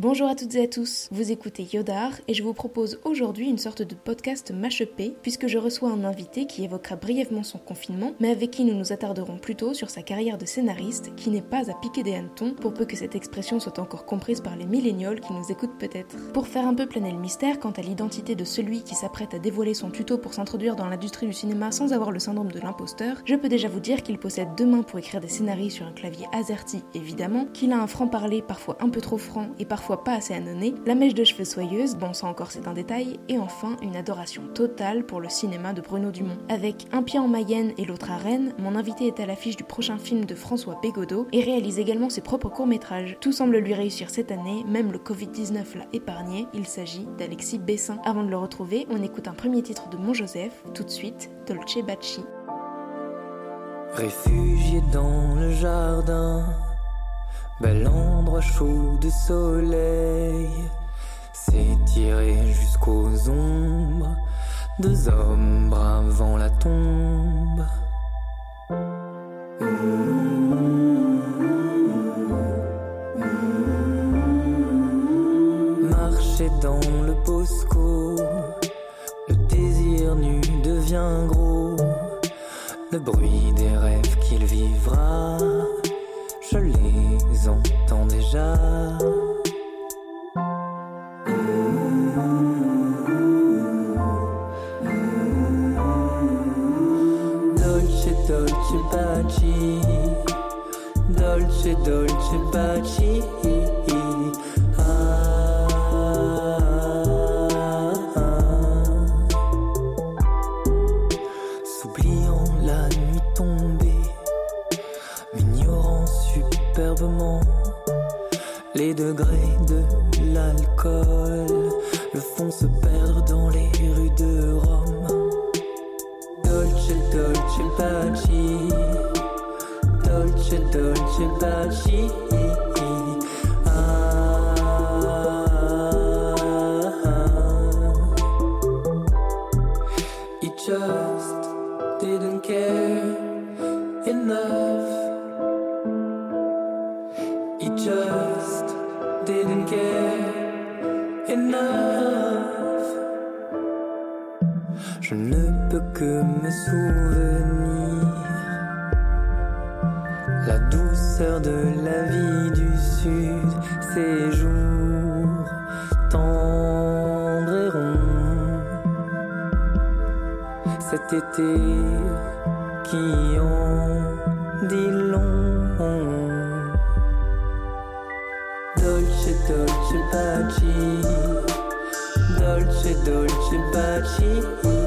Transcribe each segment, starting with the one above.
Bonjour à toutes et à tous, vous écoutez Yodar et je vous propose aujourd'hui une sorte de podcast mâchepé puisque je reçois un invité qui évoquera brièvement son confinement mais avec qui nous nous attarderons plutôt sur sa carrière de scénariste qui n'est pas à piquer des hannetons pour peu que cette expression soit encore comprise par les millénials qui nous écoutent peut-être. Pour faire un peu planer le mystère quant à l'identité de celui qui s'apprête à dévoiler son tuto pour s'introduire dans l'industrie du cinéma sans avoir le syndrome de l'imposteur, je peux déjà vous dire qu'il possède deux mains pour écrire des scénarios sur un clavier AZERTY évidemment, qu'il a un franc-parler parfois un peu trop franc et parfois pas assez annonné, la mèche de cheveux soyeuse, bon ça encore c'est un détail, et enfin une adoration totale pour le cinéma de Bruno Dumont. Avec un pied en Mayenne et l'autre à Rennes, mon invité est à l'affiche du prochain film de François Bégodeau et réalise également ses propres courts-métrages. Tout semble lui réussir cette année, même le Covid-19 l'a épargné, il s'agit d'Alexis Bessin. Avant de le retrouver, on écoute un premier titre de Mon Joseph, tout de suite, Dolce Bacci. Réfugié dans le jardin Bel endroit chaud de soleil, s'étirer jusqu'aux ombres, deux hommes bravant la tombe. Marcher dans le bosco, le désir nu devient gros, le bruit des rêves qu'il vivra je les entends déjà. Dolce, dolce baci, dolce, dolce baci. Les degrés de l'alcool, le font se perdre dans les rues de Rome. Dolce, dolce baci, dolce, dolce baci. Cet été qui en dit long. Dolce, dolce baci, dolce, dolce baci.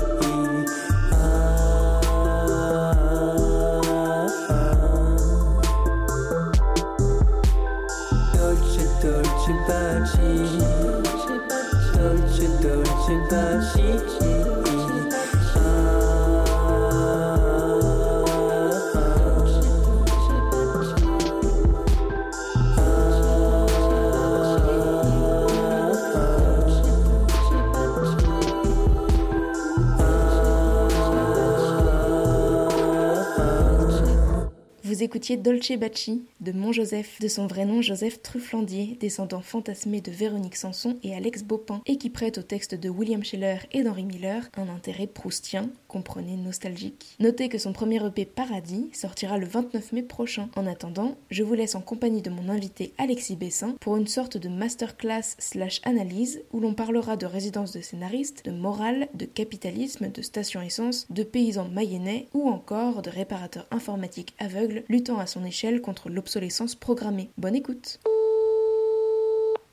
Écoutiez Dolce Bacci de Mon Joseph, de son vrai nom Joseph Trufflandier, descendant fantasmé de Véronique Sanson et Alex Baupin, et qui prête au texte de William Scheller et d'Henri Miller un intérêt proustien, comprenez nostalgique. Notez que son premier EP Paradis sortira le 29 mai prochain. En attendant, je vous laisse en compagnie de mon invité Alexis Bessin pour une sorte de masterclass slash analyse où l'on parlera de résidence de scénariste, de morale, de capitalisme, de station essence, de paysans mayennais ou encore de réparateurs informatiques aveugles luttant à son échelle contre l'obsolescence programmée. Bonne écoute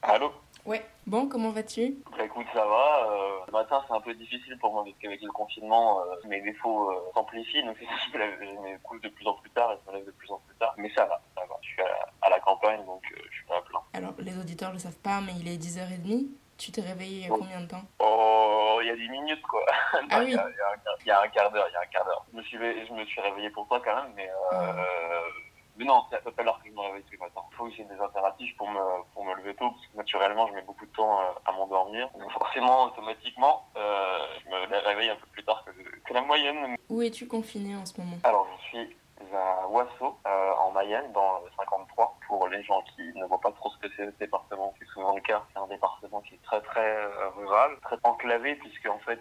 Allô Ouais, bon, comment vas-tu? Bah écoute, ça va. euh, le matin, c'est un peu difficile pour moi parce qu'avec le confinement, euh, mes défauts euh, s'amplifient. Donc, je me lève- je me couche de plus en plus tard et je me lève de plus en plus tard. Mais ça va, ça va. Je suis à la, à la campagne, donc euh, je suis pas à plein. Alors, les auditeurs le savent pas, mais il est 10h30. Tu t'es réveillé il y a Oh. combien de temps? Oh, il y a 10 minutes, quoi. Non, Ah il oui. y a- il y, a un quart- il y a un quart d'heure, il y a un quart d'heure. Je me suis, je me suis réveillé pour toi quand même, mais euh, Ah. Mais non, c'est à tout à l'heure que je me réveille tous les matins. Il faut que j'ai des impératifs pour me, pour me lever tôt, parce que naturellement, je mets beaucoup de temps euh, à m'endormir. Donc forcément, automatiquement, euh, je me réveille un peu plus tard que, que la moyenne. Où es-tu confiné en ce moment? Alors, je suis à Oiseau, euh, en Mayenne, dans le 53, pour les gens qui ne voient pas trop ce que c'est le département. C'est souvent le cas. C'est un département qui est très très rural, très enclavé puisque en fait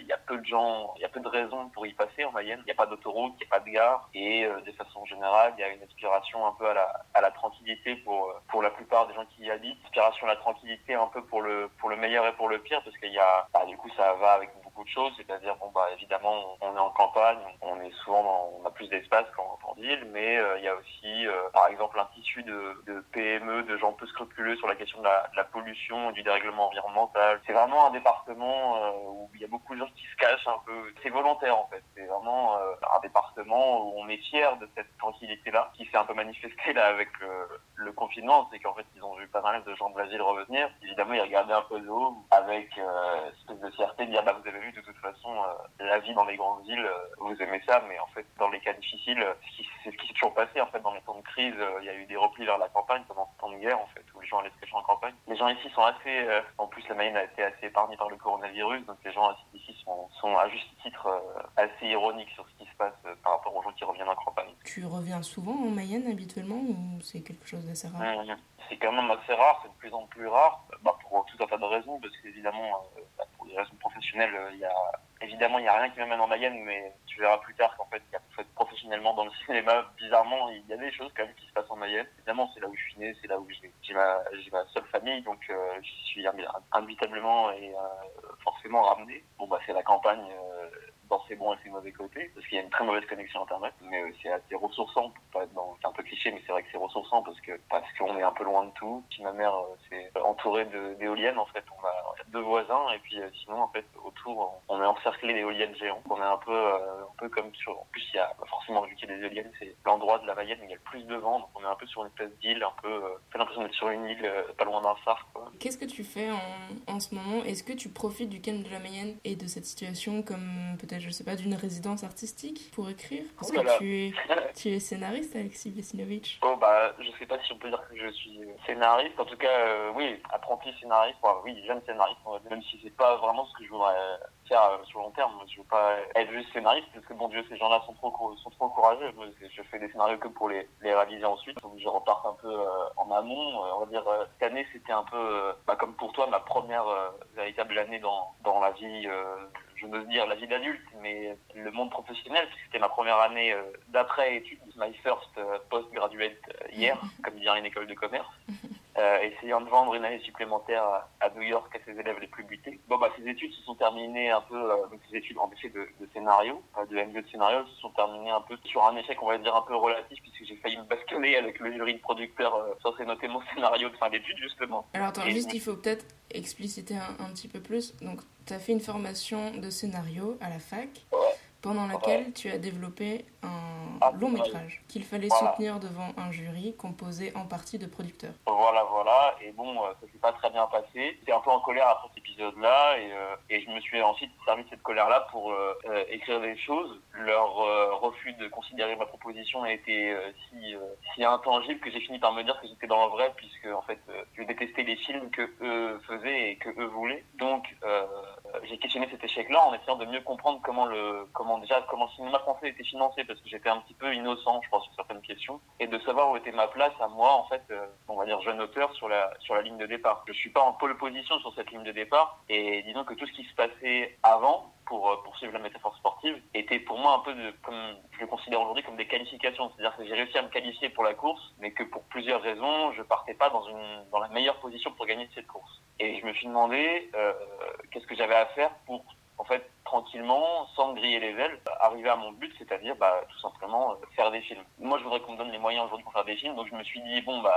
il y a peu de gens, il y a peu de raisons pour y passer en Mayenne. Il n'y a pas d'autoroute, il n'y a pas de gare et de façon générale il y a une aspiration un peu à la, à la tranquillité pour pour la plupart des gens qui y habitent. Aspiration à la tranquillité un peu pour le pour le meilleur et pour le pire parce qu'il y a bah, du coup ça va avec beaucoup de choses, c'est-à-dire bon bah évidemment on est en campagne, on est souvent on a plus d'espace qu'en ville, mais euh, il y a aussi euh, par exemple un tissu de, de, PME, de gens peu scrupuleux sur la question de la, de la pollution du dérèglement environnemental. C'est vraiment un département euh, où il y a beaucoup de gens qui se cachent un peu. C'est volontaire en fait. C'est vraiment un département où on est fier de cette tranquillité-là, qui s'est un peu manifestée là avec le confinement, c'est qu'en fait ils ont vu pas mal de gens de la ville revenir. Évidemment ils regardaient un peu de haut avec espèce de fierté de dire bah vous avez de toute façon, euh, la vie dans les grandes villes, euh, vous aimez ça, mais en fait, dans les cas difficiles, c'est ce qui s'est toujours passé. En fait, dans les temps de crise, euh, il y a eu des replis vers la campagne pendant ce temps de guerre, en fait, gens allaient se cacher en campagne. Les gens ici sont assez, en plus, la Mayenne a été assez épargnée par le coronavirus, donc les gens ici sont, sont à juste titre assez ironiques sur ce qui se passe par rapport aux gens qui reviennent en campagne. Tu reviens souvent en Mayenne habituellement ou c'est quelque chose d'assez rare? C'est quand même assez rare, c'est de plus en plus rare, bah, pour tout un tas de raisons, parce qu'évidemment, bah, pour des raisons professionnelles, il y a évidemment, il n'y a rien qui m'amène en Mayenne, mais tu verras plus tard qu'en fait, professionnellement dans le cinéma, bizarrement, il y a des choses quand même qui se passent en Mayenne. Évidemment, c'est là où je suis né, c'est là où j'ai ma, ma seule famille, donc euh, j'y suis inévitablement et euh, forcément ramené. Bon, bah, c'est la campagne. Euh, dans ses bons et ses mauvais côtés, parce qu'il y a une très mauvaise connexion Internet, mais euh, c'est assez ressourçant, pour pas être dans, c'est un peu cliché, mais c'est vrai que c'est ressourçant parce que parce qu'on est un peu loin de tout. Puis ma mère euh, c'est entourée d'éoliennes, en fait, on a deux voisins, et puis euh, sinon, en fait, autour, on est encerclé d'éoliennes géantes. On est un peu, un peu comme sur, en plus, il y a, bah, forcément, vu qu'il y a des éoliennes, c'est l'endroit de la Mayenne où il y a le plus de vent, donc on est un peu sur une espèce d'île, un peu, fait l'impression d'être sur une île, pas loin d'un phare, Qu'est-ce que tu fais en, en ce moment? Est-ce que tu profites du calme de la Mayenne et de cette situation comme je sais pas, d'une résidence artistique pour écrire Parce oh que tu es, tu es scénariste, Alexis Vesinovic. Oh, bah, je sais pas si on peut dire que je suis scénariste. En tout cas, euh, oui, apprenti scénariste. oui, jeune scénariste, même si c'est pas vraiment ce que je voudrais faire euh, sur long terme. Je veux pas être juste scénariste parce que, bon Dieu, ces gens-là sont trop, sont trop courageux. Je fais des scénarios que pour les, les réaliser ensuite. Donc, je reparte un peu euh, en amont. on va dire, cette année, c'était un peu, bah, comme pour toi, ma première véritable année dans, dans la vie je veux dire la vie d'adulte, mais le monde professionnel, c'était ma première année euh, d'après études, my first euh, post-graduate euh, hier, comme dirait une école de commerce. Euh, essayant de vendre une année supplémentaire à, New York à ses élèves les plus butés. Bon, bah, ces études se sont terminées un peu, euh, donc ces études en effet de, de scénario, euh, de MBA de scénario, se sont terminées un peu sur un échec, on va dire, un peu relatif, puisque j'ai failli me basculer avec le jury de producteur euh, censé noter mon scénario de fin d'études, justement. Alors, attends, juste, il faut peut-être expliciter un, un, petit peu plus. Donc, tu as fait une formation de scénario à la fac. Ouais pendant laquelle tu as développé un long métrage qu'il fallait soutenir devant un jury composé en partie de producteurs. Voilà, voilà. Et bon, euh, ça s'est pas très bien passé. J'étais un peu en colère après cet épisode-là et, euh, et je me suis ensuite servi de cette colère-là pour euh, écrire des choses. Leur refus de considérer ma proposition a été si, si intangible que j'ai fini par me dire que j'étais dans le vrai puisque en fait je détestais les films que eux faisaient et que eux voulaient. Donc j'ai questionné cet échec-là en essayant de mieux comprendre comment le comment déjà comment le cinéma français était financé parce que j'étais un petit peu innocent, je pense, sur certaines questions et de savoir où était ma place à moi en fait, euh, on va dire jeune auteur sur la sur la ligne de départ. Je suis pas en pole position sur cette ligne de départ et disons que tout ce qui se passait avant pour euh, poursuivre la métaphore sportive était pour moi un peu comme je le considère aujourd'hui comme des qualifications, c'est-à-dire que j'ai réussi à me qualifier pour la course, mais que pour plusieurs raisons, je partais pas dans une dans la meilleure position pour gagner cette course. Et je me suis demandé euh, qu'est-ce que j'avais à faire pour en fait, tranquillement, sans griller les ailes, arriver à mon but, c'est-à-dire bah, tout simplement euh, faire des films. Moi, je voudrais qu'on me donne les moyens aujourd'hui pour faire des films, donc je me suis dit, bon, bah,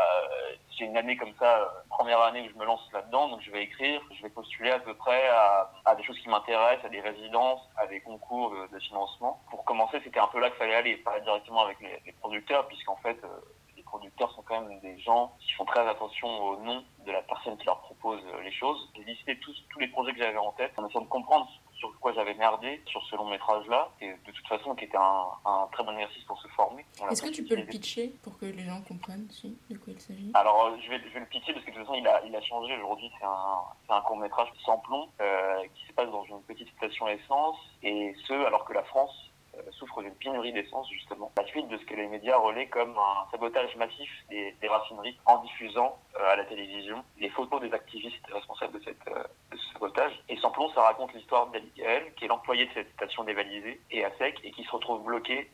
j'ai une année comme ça, euh, première année où je me lance là-dedans, donc je vais écrire, je vais postuler à peu près à, des choses qui m'intéressent, à des résidences, à des concours de, financement. Pour commencer, c'était un peu là qu'il fallait aller, pas directement avec les, les producteurs, puisqu'en fait, euh, les producteurs sont quand même des gens qui font très attention au nom de la personne qui leur propose les choses. J'ai listé tous les projets que j'avais en tête en essayant de comprendre sur quoi j'avais merdé sur ce long métrage là et de toute façon qui était un, un très bon exercice pour se former. Est-ce que tu peux le pitcher pour que les gens comprennent aussi de quoi il s'agit? Alors euh, je vais, je vais le pitcher parce que de toute façon il a, il a changé aujourd'hui c'est un, un court métrage sans plomb euh, qui se passe dans une petite station essence et ce alors que la France euh, souffre d'une pénurie d'essence justement, la suite de ce que les médias relaient comme un sabotage massif des, des raffineries en diffusant à la télévision les photos des activistes responsables de, cette, de ce sabotage. Et sans plomb, ça raconte l'histoire d'Abigail, qui est l'employé de cette station dévalisée et à sec, et qui se retrouve bloqué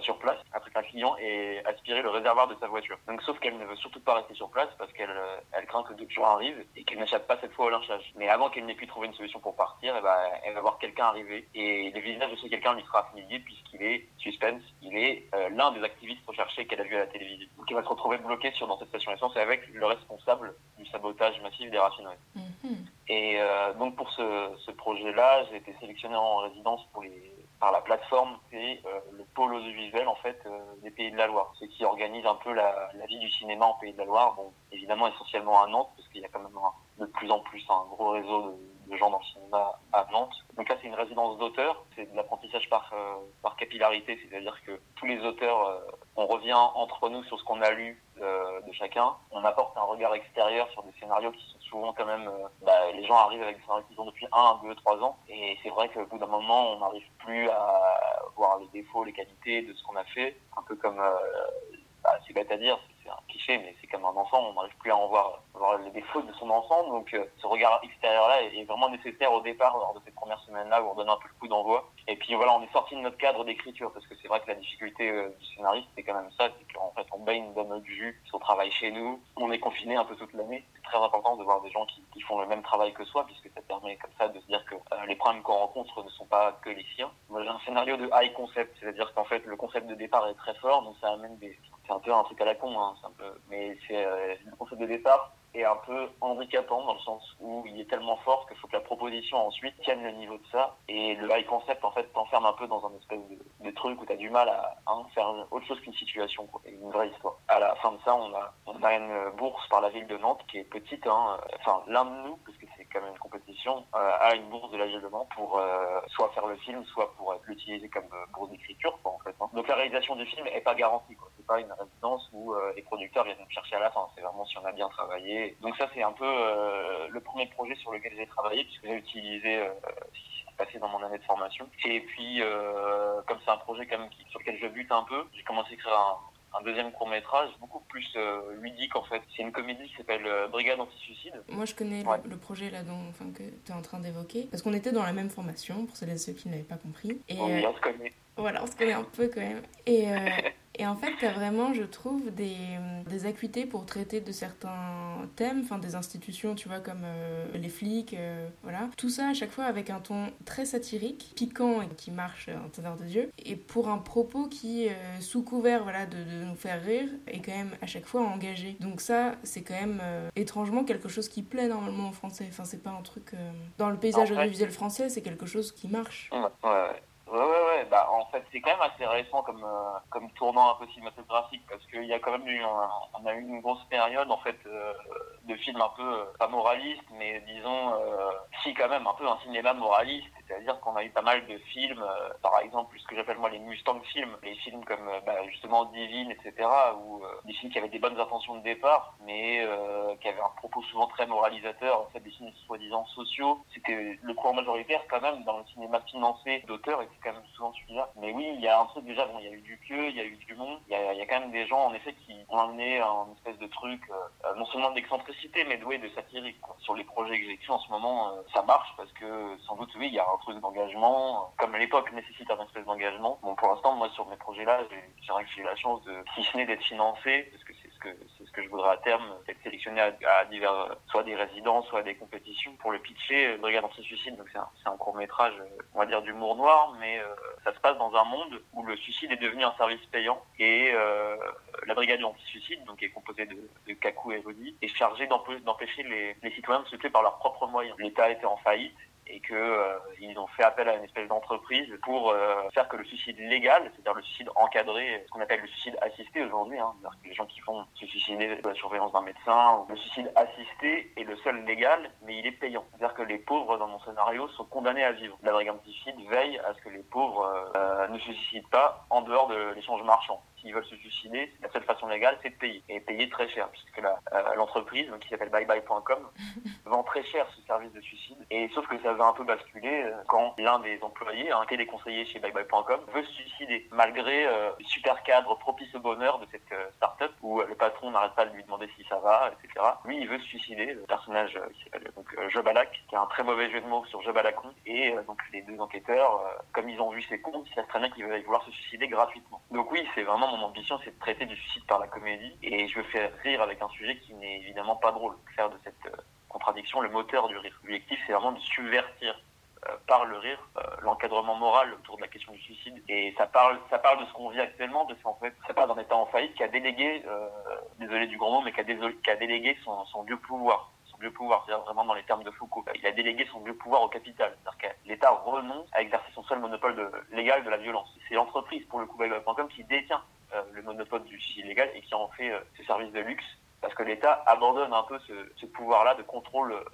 sur place après qu'un client ait aspiré le réservoir de sa voiture. Donc sauf qu'elle ne veut surtout pas rester sur place parce qu'elle elle craint que d'autres gens arrivent et qu'elle n'échappe pas cette fois au lynchage. Mais avant qu'elle n'ait pu trouver une solution pour partir, eh ben, elle va voir quelqu'un arriver et le visage de ce quelqu'un lui sera familier puisqu'il est suspense, il est euh, l'un des activistes recherchés qu'elle a vu à la télévision. Donc il va se retrouver bloqué sur dans cette station essence avec le responsable du sabotage massif des raffineries. Mm-hmm. Et euh, donc pour ce, ce projet-là, j'ai été sélectionné en résidence pour les par la plateforme, c'est euh, le pôle audiovisuel en fait des Pays de la Loire. C'est qui organise un peu la, la, vie du cinéma en Pays de la Loire. Bon, évidemment essentiellement à Nantes parce qu'il y a quand même de plus en plus un gros réseau de, de gens dans le cinéma à Nantes. Donc là, c'est une résidence d'auteurs, c'est de l'apprentissage par, euh, par capillarité, c'est-à-dire que tous les auteurs, euh, on revient entre nous sur ce qu'on a lu euh, de chacun, on apporte un regard extérieur sur des scénarios qui sont souvent quand même, bah, les gens arrivent avec des scénarios qu'ils ont depuis 1, 2, 3 ans, et c'est vrai qu'au bout d'un moment, on n'arrive plus à voir les défauts, les qualités de ce qu'on a fait, un peu comme, bah, c'est bête à dire, c'est un cliché, mais c'est comme un enfant, on n'arrive plus à en voir, les défauts de son enfant. Donc euh, ce regard extérieur-là est, vraiment nécessaire au départ, lors de cette première semaine-là, où on donne un peu le coup d'envoi. Et puis voilà, on est sorti de notre cadre d'écriture, parce que c'est vrai que la difficulté euh, du scénariste, c'est quand même ça, c'est qu'en fait, on baigne dans notre jus, son travail chez nous, on est confiné un peu toute l'année. C'est très important de voir des gens qui, qui, font le même travail que soi, puisque ça permet comme ça de se dire que euh, les problèmes qu'on rencontre ne sont pas que les siens. Moi, j'ai un scénario de high concept, c'est-à-dire qu'en fait, le concept de départ est très fort, donc ça amène des... C'est un peu un truc à la con, hein, un peu... mais c'est euh, le concept de départ est un peu handicapant dans le sens où il est tellement fort qu'il faut que la proposition ensuite tienne le niveau de ça. Et le high concept, en fait, t'enferme un peu dans un espèce de, truc où t'as du mal à, à faire autre chose qu'une situation, quoi, une vraie histoire. À la fin de ça, on a, on a une bourse par la ville de Nantes qui est petite, hein, enfin, l'un de nous, parce que c'est quand même une compétition, euh, a une bourse de la ville de Nantes pour euh, soit faire le film, soit pour l'utiliser comme euh, bourse d'écriture, en fait. Hein. Donc la réalisation du film est pas garantie. C'est pas une résidence où euh, les producteurs viennent nous chercher à la fin. C'est vraiment si on a bien travaillé donc ça, c'est un peu euh, le premier projet sur lequel j'ai travaillé, puisque j'ai utilisé euh, ce qui s'est passé dans mon année de formation. Et puis, euh, comme c'est un projet quand même qui, sur lequel je bute un peu, j'ai commencé à écrire un, un deuxième court métrage, beaucoup plus euh, ludique en fait. C'est une comédie qui s'appelle euh, Brigade anti-suicide. Moi je connais ouais. le, le, projet là dont, enfin, que tu es en train d'évoquer, parce qu'on était dans la même formation, pour celles et ceux qui n'avaient pas compris. Et, oui, on se connaît. Voilà, on se connaît un peu quand même. Et, et en fait, tu as vraiment, je trouve, des, des acuités pour traiter de certains thèmes, enfin des institutions, tu vois, comme euh, les flics, euh, voilà. Tout ça à chaque fois avec un ton très satirique, piquant et qui marche en teneur de Dieu. Et pour un propos qui, euh, sous couvert voilà, de, de, nous faire rire, est quand même à chaque fois engagé. Donc ça, c'est quand même étrangement quelque chose qui plaît normalement en français. Enfin, c'est pas un truc... Dans le paysage audiovisuel français, c'est quelque chose qui marche. Ouais, ouais. Ouais, ouais, ouais. Bah, en fait, c'est quand même assez récent comme, euh, comme tournant un peu cinématographique parce qu'il y a quand même eu, un, on a eu une grosse période, en fait, euh, de films un peu, euh, pas moralistes, mais disons, euh, si quand même, un peu un cinéma moraliste. C'est-à-dire qu'on a eu pas mal de films, euh, par exemple, ce que j'appelle moi les Mustang films, les films comme, bah, justement, Divine, etc., ou des films qui avaient des bonnes intentions de départ, mais qui avaient un propos souvent très moralisateur, en fait, des films soi-disant sociaux. C'était le courant majoritaire, quand même, dans le cinéma financé d'auteurs, et quand même souvent. Mais oui, il y a un truc déjà, bon, il y a eu du pieux, il y a eu du monde, il y a, quand même des gens en effet qui ont amené un espèce de truc, euh, non seulement d'excentricité, mais doué de satirique. Sur les projets que j'écris en ce moment, euh, ça marche parce que sans doute oui, il y a un truc d'engagement, comme l'époque nécessite un espèce d'engagement. Bon, pour l'instant, moi sur mes projets-là, j'ai j'ai la chance de, si ce n'est d'être financé, parce que c'est ce que que je voudrais à terme, être sélectionné à, divers, soit des résidences, soit des compétitions pour le pitcher. Brigade anti-suicide, donc c'est un, court métrage, on va dire d'humour noir, mais euh, ça se passe dans un monde où le suicide est devenu un service payant et euh, la brigade anti-suicide, donc qui est composée de, de Kaku et Rudy, est chargée d'empêcher les, les citoyens de se tuer par leurs propres moyens. L'État était en faillite et que euh, ils ont fait appel à une espèce d'entreprise pour euh, faire que le suicide légal, c'est-à-dire le suicide encadré, ce qu'on appelle le suicide assisté aujourd'hui, hein, les gens qui font se suicider sous la surveillance d'un médecin, le suicide assisté est le seul légal, mais il est payant. C'est-à-dire que les pauvres dans mon scénario sont condamnés à vivre. La brigade anti-suicide veille à ce que les pauvres euh, ne se suicident pas en dehors de l'échange marchand s'ils veulent se suicider, la seule façon légale, c'est de payer. Et payer très cher, puisque l'entreprise, qui s'appelle byeBye.com, vend très cher ce service de suicide. Et sauf que ça va un peu basculer quand l'un des employés, un téléconseiller chez byeBye.com, veut se suicider, malgré le super cadre propice au bonheur de cette start-up, où le patron n'arrête pas de lui demander si ça va, etc. Lui, il veut se suicider. Le personnage, il s'appelle donc Jobalak, qui a un très mauvais jeu de mots sur Jobalacon. Et donc les deux enquêteurs, comme ils ont vu ses comptes, ils savent très bien qu'ils veulent vouloir se suicider gratuitement. Donc oui, c'est vraiment mon ambition, c'est de traiter du suicide par la comédie. Et je veux faire rire avec un sujet qui n'est évidemment pas drôle. Faire de cette euh, contradiction le moteur du rire. L'objectif, c'est vraiment de subvertir euh, par le rire euh, l'encadrement moral autour de la question du suicide et ça parle ça parle de ce qu'on vit actuellement de ce qu'en fait ça parle d'un état en faillite qui a délégué désolé du grand mot mais qui a, délégué son, vieux pouvoir son pouvoir, c'est-à-dire vraiment dans les termes de Foucault. Il a délégué son vieux pouvoir au capital, c'est-à-dire que l'État renonce à exercer son seul monopole légal de la violence. C'est l'entreprise, pour le coup, qui détient le monopole du suicide légal et qui en fait euh, ce service de luxe, parce que l'État abandonne un peu ce, pouvoir-là de contrôle euh,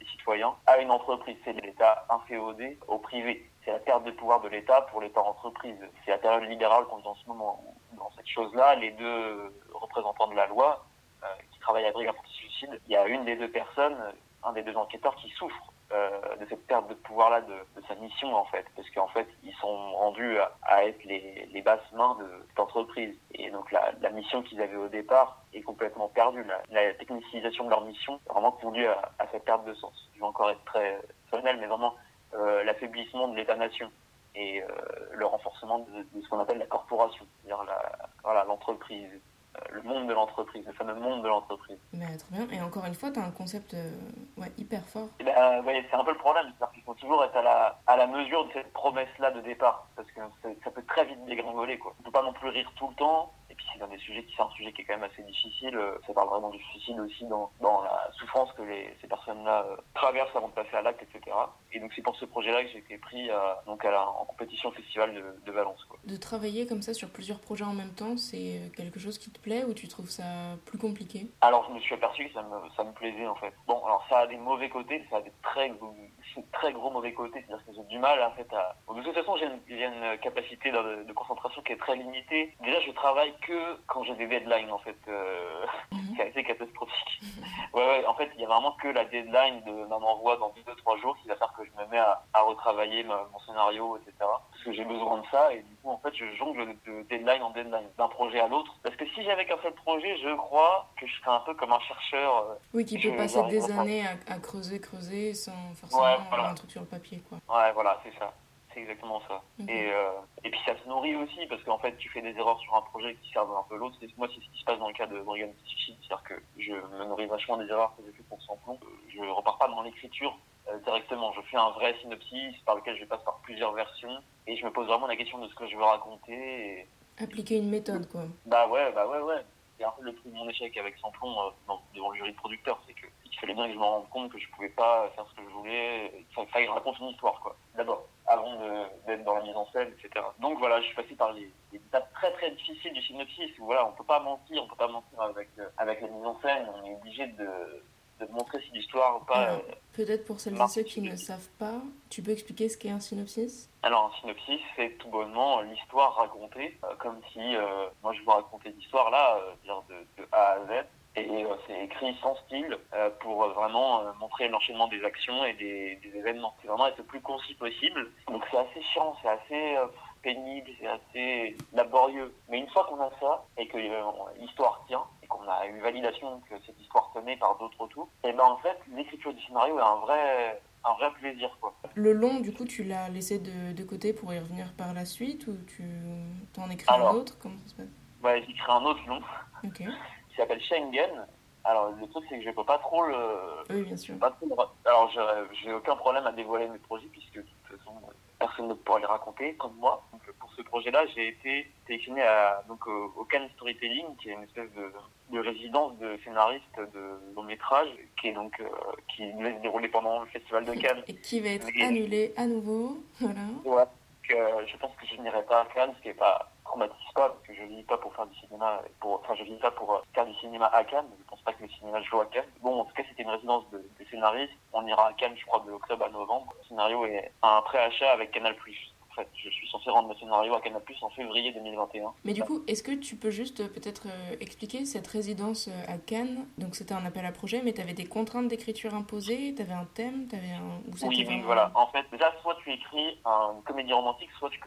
des citoyens à une entreprise. C'est l'État inféodé au privé. C'est la perte de pouvoir de l'État pour l'État-entreprise. C'est la période libérale qu'on vit en ce moment. Dans cette chose-là, les deux représentants de la loi euh, qui travaille à Brigade suicide il y a une des deux personnes, un des deux enquêteurs qui souffre euh, de cette perte de pouvoir-là de, sa mission en fait, parce qu'en fait ils sont rendus à, être les, les, basses mains de cette entreprise. Et donc la, la mission qu'ils avaient au départ est complètement perdue. La, technicisation de leur mission a vraiment conduit à, cette perte de sens. Je vais encore être très personnel, mais vraiment euh, l'affaiblissement de l'État-nation et euh, le renforcement de, ce qu'on appelle la corporation, c'est-à-dire l'entreprise. La, le monde de l'entreprise, le fameux monde de l'entreprise. Mais très bien. Et encore une fois, tu as un concept euh, ouais, hyper fort. Eh ben, c'est un peu le problème. C'est-à-dire qu'il faut toujours être à la, à la mesure de cette promesse-là de départ. Parce que ça peut très vite dégringoler. Quoi. On ne peut pas non plus rire tout le temps. Et puis c'est un des sujets qui c'est un sujet qui est quand même assez difficile. Euh, ça parle vraiment du suicide aussi dans, dans la souffrance que les, ces personnes-là euh, traversent avant de passer à l'acte, etc. Et donc c'est pour ce projet-là que j'ai été pris donc à la, en compétition au festival de, de Valence. Quoi. De travailler comme ça sur plusieurs projets en même temps, c'est quelque chose qui te plaît ou tu trouves ça plus compliqué? Alors je me suis aperçu que ça me, ça me plaisait en fait. Bon, alors ça a des mauvais côtés, ça a des très, très gros mauvais côtés, c'est-à-dire que j'ai du mal en fait à... de toute façon j'ai une, une, capacité de, de, concentration qui est très limitée. Déjà je travaille que quand j'ai des deadlines en fait. Euh, mhm. c'est assez catastrophique. ouais, ouais, en fait, il y a vraiment que la deadline d'un envoi dans 2-3 jours qui va faire que je me mets à, à retravailler mon scénario, etc. Parce que j'ai besoin de ça et du coup, en fait, je jongle de, deadline en deadline, d'un projet à l'autre. Parce que si j'avais qu'un seul projet, je crois que je serais un peu comme un chercheur. Euh, oui, qui peut passer des années à, creuser, creuser sans forcément avoir un truc sur le papier, quoi. Ouais, voilà, c'est ça. C'est exactement ça. Et, euh, et puis ça se nourrit aussi parce qu'en fait tu fais des erreurs sur un projet qui servent un peu l'autre. Moi c'est ce qui se passe dans le cas de Brigand Suicide, c'est-à-dire que je me nourris vachement des erreurs que j'ai fait pour Samplon. Je repars pas dans l'écriture euh, directement. Je fais un vrai synopsis par lequel je passe par plusieurs versions et je me pose vraiment la question de ce que je veux raconter. Et... Appliquer une méthode quoi. Bah ouais, bah ouais, ouais. C'est un peu le prix de mon échec avec Samplon euh, devant le jury de producteur, c'est que il fallait bien que je me rende compte que je pouvais pas faire ce que je voulais, il fallait que raconte une histoire quoi. D'abord avant d'être dans la mise en scène, etc. Donc voilà, je suis passé par les, étapes très très difficiles du synopsis où voilà, on peut pas mentir, on peut pas mentir avec, euh, avec la mise en scène, on est obligé de, de montrer si l'histoire ou pas. Euh, peut-être pour celles et ceux qui ne savent pas, tu peux expliquer ce qu'est un synopsis? Alors un synopsis, c'est tout bonnement l'histoire racontée, euh, comme si moi je vous racontais l'histoire là, de, de A à Z et euh, c'est écrit sans style euh, pour vraiment euh, montrer l'enchaînement des actions et des, des événements. C'est vraiment être le plus concis possible. Donc c'est assez chiant, c'est assez pénible, c'est assez laborieux. Mais une fois qu'on a ça et que l'histoire tient et qu'on a eu validation que cette histoire tenait par d'autres autour, et ben en fait l'écriture du scénario est un vrai un vrai plaisir quoi. Le long du coup tu l'as laissé de, de, côté pour y revenir par la suite ou tu t'en écris un autre? Comment ça se passe? Ouais, j'écris un autre long. Qui s'appelle Schengen. Alors, le truc, c'est que je peux pas trop le. Oui, bien sûr. Pas trop Alors, j'ai aucun problème à dévoiler mes projets, puisque de toute façon, personne ne pourra les raconter comme moi. Donc, pour ce projet-là, j'ai été sélectionné à, donc, au, Cannes Storytelling, qui est une espèce de, de résidence de scénaristes de long métrage, qui est donc euh, qui devait se dérouler pendant le festival de Cannes. Et qui va être annulé à nouveau. Voilà. Ouais. Que, je pense que je n'irai pas à Cannes, ce qui n'est pas traumatise pas parce que je vis pas pour faire du cinéma, enfin je vis pas pour euh, faire du cinéma à Cannes. Je pense pas que le cinéma joue à Cannes. Bon, en tout cas, c'était une résidence de, de scénaristes. On ira à Cannes, je crois, de octobre à novembre. Le scénario est un préachat avec Canal+. Fait, je suis censé rendre le scénario à Canal Plus en février 2021. Mais du coup, est-ce que tu peux juste euh, peut-être euh, expliquer cette résidence euh, à Cannes? Donc c'était un appel à projet, mais tu avais des contraintes d'écriture imposées, tu avais un thème, tu avais un... Oui, c'était oui, vraiment- voilà. En fait, déjà, soit tu écris une comédie romantique, soit tu,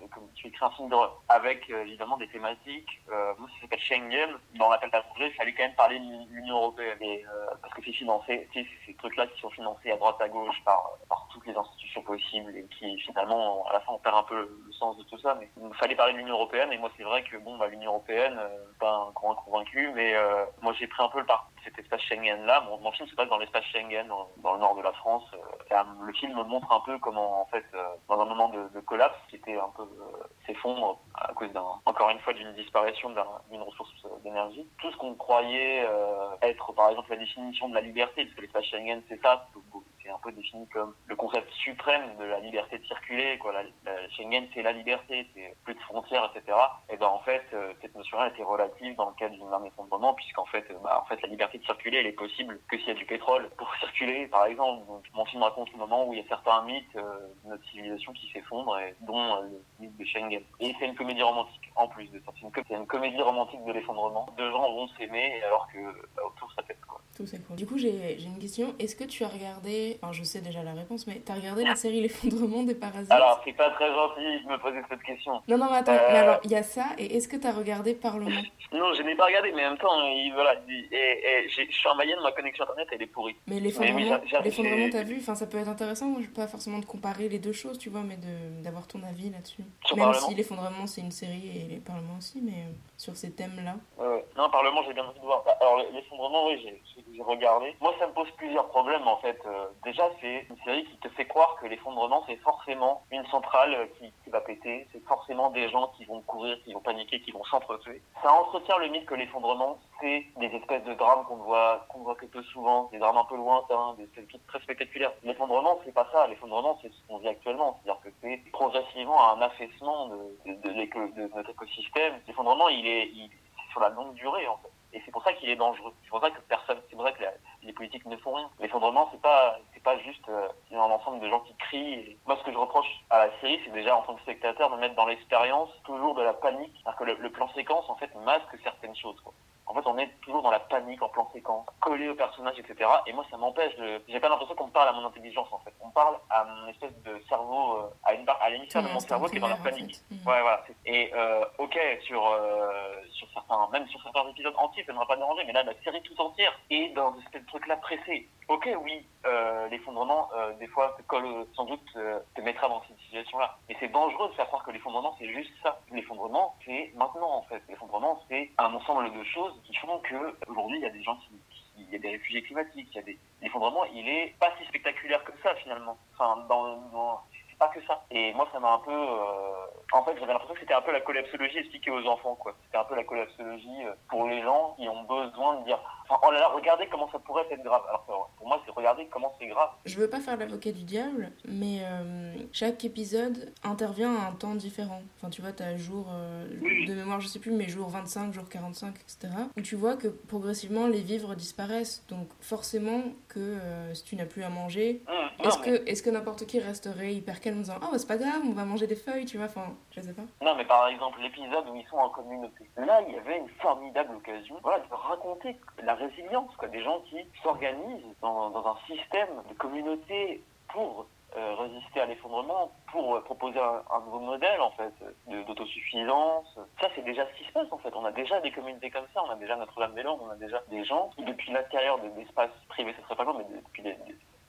écris un film d'horreur, avec évidemment des thématiques. Euh, moi, ça s'appelle Schengen. Dans l'appel à projet, il fallait quand même parler de l'Union européenne. Et, euh, parce que c'est financé, tu sais, ces trucs-là qui sont financés à droite à gauche par, par toutes les institutions possibles et qui finalement, à la fin, on perd un peu le, sens de tout ça. Mais il fallait parler de l'Union européenne. Et moi, c'est vrai que bon, bah, l'Union européenne, euh, pas un grand convaincu, mais euh, moi, j'ai pris un peu le parti de cet espace Schengen-là. Mon, mon film se passe dans l'espace Schengen, dans, le nord de la France. Euh, euh, le film montre un peu comment, en fait, dans un moment de, de collapse, qui était un peu s'effondre à cause d'un, encore une fois, d'une disparition d'un- d'une ressource d'énergie. Tout ce qu'on croyait être, par exemple, la définition de la liberté, parce que l'espace Schengen, c'est ça, c'est un peu défini comme le concept suprême de la liberté de circuler. Quoi. La, Schengen, c'est la liberté, c'est plus de frontières, etc. Et ben en fait, euh, cette notion-là était relative dans le cadre d'un effondrement, puisqu'en fait, euh, bah, en fait, la liberté de circuler, elle est possible que s'il y a du pétrole pour circuler, par exemple. Mon film raconte le moment où il y a certains mythes euh, de notre civilisation qui s'effondrent, dont le mythe de Schengen. Et c'est une comédie romantique, en plus de ça. C'est une, comédie romantique de l'effondrement. Deux gens vont s'aimer, alors que bah, autour, ça pète, quoi. Tout c'est cool. Du coup, j'ai une question. Est-ce que tu as regardé, enfin je sais déjà la réponse, mais t'as regardé la série L'effondrement des parasites? Alors, c'est pas très gentil de me poser cette question. Non, non, mais attends, Euh. mais alors il y a ça, et est-ce que t'as regardé Parlement? Non, je n'ai pas regardé, mais en même temps, il, voilà, il- et, et je suis en Mayenne, ma connexion internet, elle est pourrie. Mais l'effondrement, l'effondrement, t'as vu? Enfin, ça peut être intéressant, pas forcément de comparer les deux choses, tu vois, mais d'avoir ton avis là-dessus. Même Parlement? si l'effondrement, c'est une série, et les Parlements aussi, mais euh, sur ces thèmes-là. Non, Parlement, j'ai bien envie de voir. Bah, Alors, l'effondrement, oui, j'ai regardé. Moi, ça me pose plusieurs problèmes, en fait. Euh, déjà, c'est une série qui te fait croire que l'effondrement, c'est forcément une centrale euh, qui, va péter. C'est forcément des gens qui vont courir, qui vont paniquer, qui vont s'entretuer. Ça entretient le mythe que l'effondrement, c'est des espèces de drames qu'on voit, qu'on voit que peu souvent, des drames un peu lointains, des trucs très spectaculaires. L'effondrement, c'est pas ça. L'effondrement, c'est ce qu'on vit actuellement. C'est-à-dire que c'est progressivement un affaissement de, notre écosystème. L'effondrement, il est, sur la longue durée, en fait. Et c'est pour ça qu'il est dangereux. C'est pour ça que personne, c'est pour ça que la- les politiques ne font rien. L'effondrement, c'est pas, c'est pas juste euh, un ensemble de gens qui crient. Moi, ce que je reproche à la série, c'est déjà en tant que spectateur de mettre dans l'expérience toujours de la panique. C'est-à-dire que le, plan séquence, en fait, masque certaines choses. En fait, on est toujours dans la panique en plan séquence, collé au personnage, etc. Et moi, ça m'empêche de. J'ai pas l'impression qu'on me parle à mon intelligence, en fait. On parle à mon espèce de cerveau, euh, à une part- à l'hémisphère de mon cerveau qui est dans la en panique. fait. Mhm. Ouais, voilà. Et euh, ok, sur euh, sur certains, même sur certains épisodes entiers, ça ne m'aurait pas dérangé, mais là, la série tout entière est dans ce truc-là pressé. Ok, oui, euh, l'effondrement, euh, des fois, te colle, sans doute, euh, te mettra dans cette situation-là. Mais c'est dangereux de faire croire que l'effondrement, c'est juste ça. L'effondrement, c'est maintenant, en fait. L'effondrement, c'est un ensemble de choses qui font que aujourd'hui, il y a des gens qui, il y a des réfugiés climatiques, il y a des l'effondrement, il est pas si spectaculaire que ça finalement. Enfin, dans c'est pas que ça. Et moi, ça m'a un peu. euh, En fait, j'avais l'impression que c'était un peu la collapsologie expliquée aux enfants, quoi. C'était un peu la collapsologie euh, pour les gens qui ont besoin de dire enfin, oh là là, regardez comment ça pourrait être grave. Alors pour moi, c'est regarder comment c'est grave. Je veux pas faire l'avocat du diable, mais euh, chaque épisode intervient à un temps différent. Enfin, tu vois, t'as jour euh, Oui. de mémoire, je sais plus, mais jour 25, jour 45, etc. Où tu vois que progressivement les vivres disparaissent. Donc, forcément, que euh, si tu n'as plus à manger, non, est-ce mais- que, est-ce que n'importe qui resterait hyper calme en disant Oh, bah, c'est pas grave, on va manger des feuilles, tu vois Enfin, je sais pas. Non, mais par exemple, l'épisode où ils sont en communauté. Là, il y avait une formidable occasion voilà, de raconter la résilience, quoi, des gens qui s'organisent dans, un système de communauté pour euh, résister à l'effondrement, pour euh, proposer un, nouveau modèle, en fait, d'autosuffisance. Ça, c'est déjà ce qui se passe, en fait. On a déjà des communautés comme ça, on a déjà Notre-Dame-des-Landes, on a déjà des gens qui, depuis l'intérieur de l'espace privé, ce serait pas mais depuis des,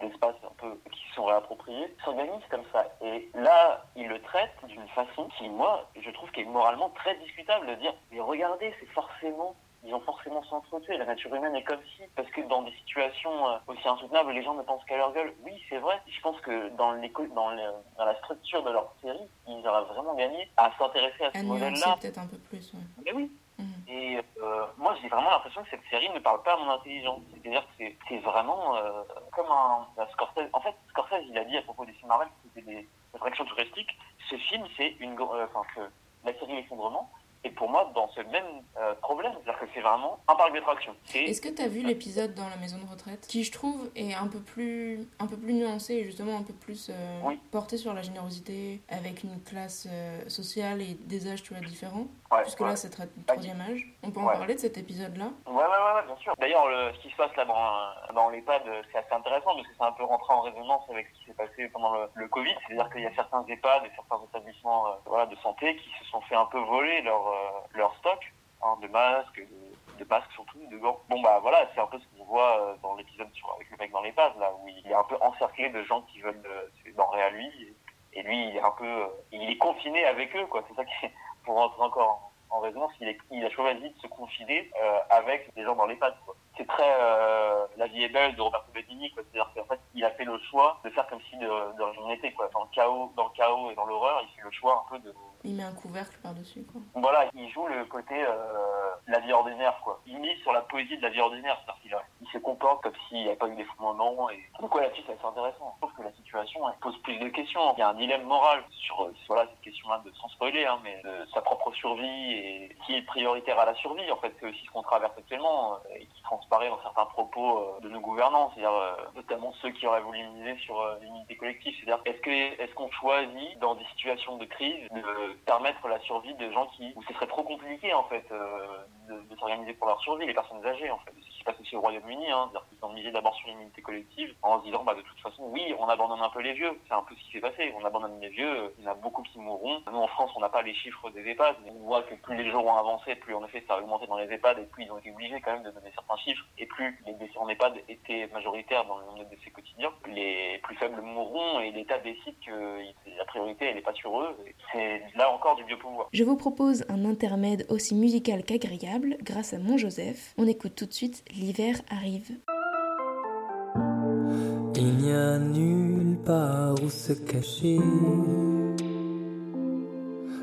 espaces un peu qui sont réappropriés, s'organisent comme ça. Et là, ils le traitent d'une façon qui, moi, je trouve qu'est moralement très discutable de dire, mais regardez, c'est forcément ils vont forcément s'entretuer. La nature humaine est comme si, parce que dans des situations euh, aussi insoutenables, les gens ne pensent qu'à leur gueule. Oui, c'est vrai. Je pense que dans, dans, le- dans la structure de leur série, ils auraient vraiment gagné à s'intéresser à ce modèle-là. peut-être un peu plus, ouais. Mais oui. Mhm. Et euh, moi, j'ai vraiment l'impression que cette série ne parle pas à mon intelligence. C'est-à-dire que c'est- vraiment euh, comme un, un Scorsese. En fait, Scorsese, il a dit à propos des films Marvel que c'était des attractions touristiques. Ce film, c'est une, euh, enfin, que la série L'effondrement. Et pour moi, dans ce même euh, problème, c'est-à-dire que c'est vraiment un parc d'attractions. Est-ce que tu as vu l'épisode dans la maison de retraite qui, je trouve, est un peu plus, un peu plus nuancé et justement un peu plus euh, porté sur la générosité avec une classe euh, sociale et des âges, tu vois, différents? Puisque là, c'est le troisième âge. On peut en parler de cet épisode-là? Ouais, ouais, ouais, bien sûr. D'ailleurs, ce qui se passe là dans, dans l'EHPAD, c'est assez intéressant parce que c'est un peu rentré en résonance avec ce qui s'est passé pendant le, Covid. C'est-à-dire qu'il y a certains EHPAD et certains établissements voilà, de santé qui se sont fait un peu voler leur, leur stock hein, de masques, de, de, masques surtout, de gants. Bon bah voilà, c'est un peu ce qu'on voit euh, dans l'épisode avec le mec dans les bases là, où il est un peu encerclé de gens qui veulent des denrées à lui, et, lui il est un peu, euh, il est confiné avec eux quoi. C'est ça qui, pour rentrer encore en, résonance, il, est, il, a choisi de se confiner euh, avec des gens dans l'EHPAD quoi c'est très euh, La vie est belle de Roberto Benigni. C'est-à-dire qu'en fait, il a fait le choix de faire comme si de, de rien n'était. Quoi. Dans le chaos, dans le chaos et dans l'horreur, il fait le choix un peu de. Il met un couvercle par-dessus. Quoi. Voilà, il joue le côté euh, la vie ordinaire. Quoi. Il mise sur la poésie de la vie ordinaire. C'est-à-dire qu'il il se comporte comme s'il n'y avait pas eu des fondements. Et... Donc, ouais, là-dessus, c'est assez intéressant. Je trouve que la situation elle pose plus de questions. Il y a un dilemme moral sur euh, voilà, cette question-là, de, sans spoiler, hein, mais de sa propre survie et qui est prioritaire à la survie. En fait, c'est aussi ce qu'on traverse actuellement euh, et qui transparaît dans certains propos euh, de nos gouvernants, c'est-à-dire euh, notamment ceux qui auraient voulu miser sur euh, l'unité collective. C'est-à-dire est-ce que est-ce qu'on choisit dans des situations de crise de permettre la survie de gens qui où ce serait trop compliqué en fait de s'organiser pour leur survie, les personnes âgées en fait. Passe aussi au Royaume-Uni, hein, c'est-à-dire qu'ils ont misé d'abord sur l'immunité collective en se disant bah de toute façon oui on abandonne un peu les vieux, c'est un peu ce qui s'est passé, on abandonne les vieux, il y en a beaucoup qui mourront. Nous en France on n'a pas les chiffres des EHPAD, mais on voit que plus les jours ont avancé, plus en effet ça a augmenté dans les EHPAD et plus ils ont été obligés quand même de donner certains chiffres et plus les décès en EHPAD étaient majoritaires dans le nombre de décès quotidiens, les plus faibles mourront et l'État décide que la priorité n'est pas sur eux. C'est là encore du biopouvoir. Je vous propose un intermède aussi musical qu'agréable grâce à mon Joseph. On écoute tout de suite L'hiver arrive. Il n'y a nulle part où se cacher.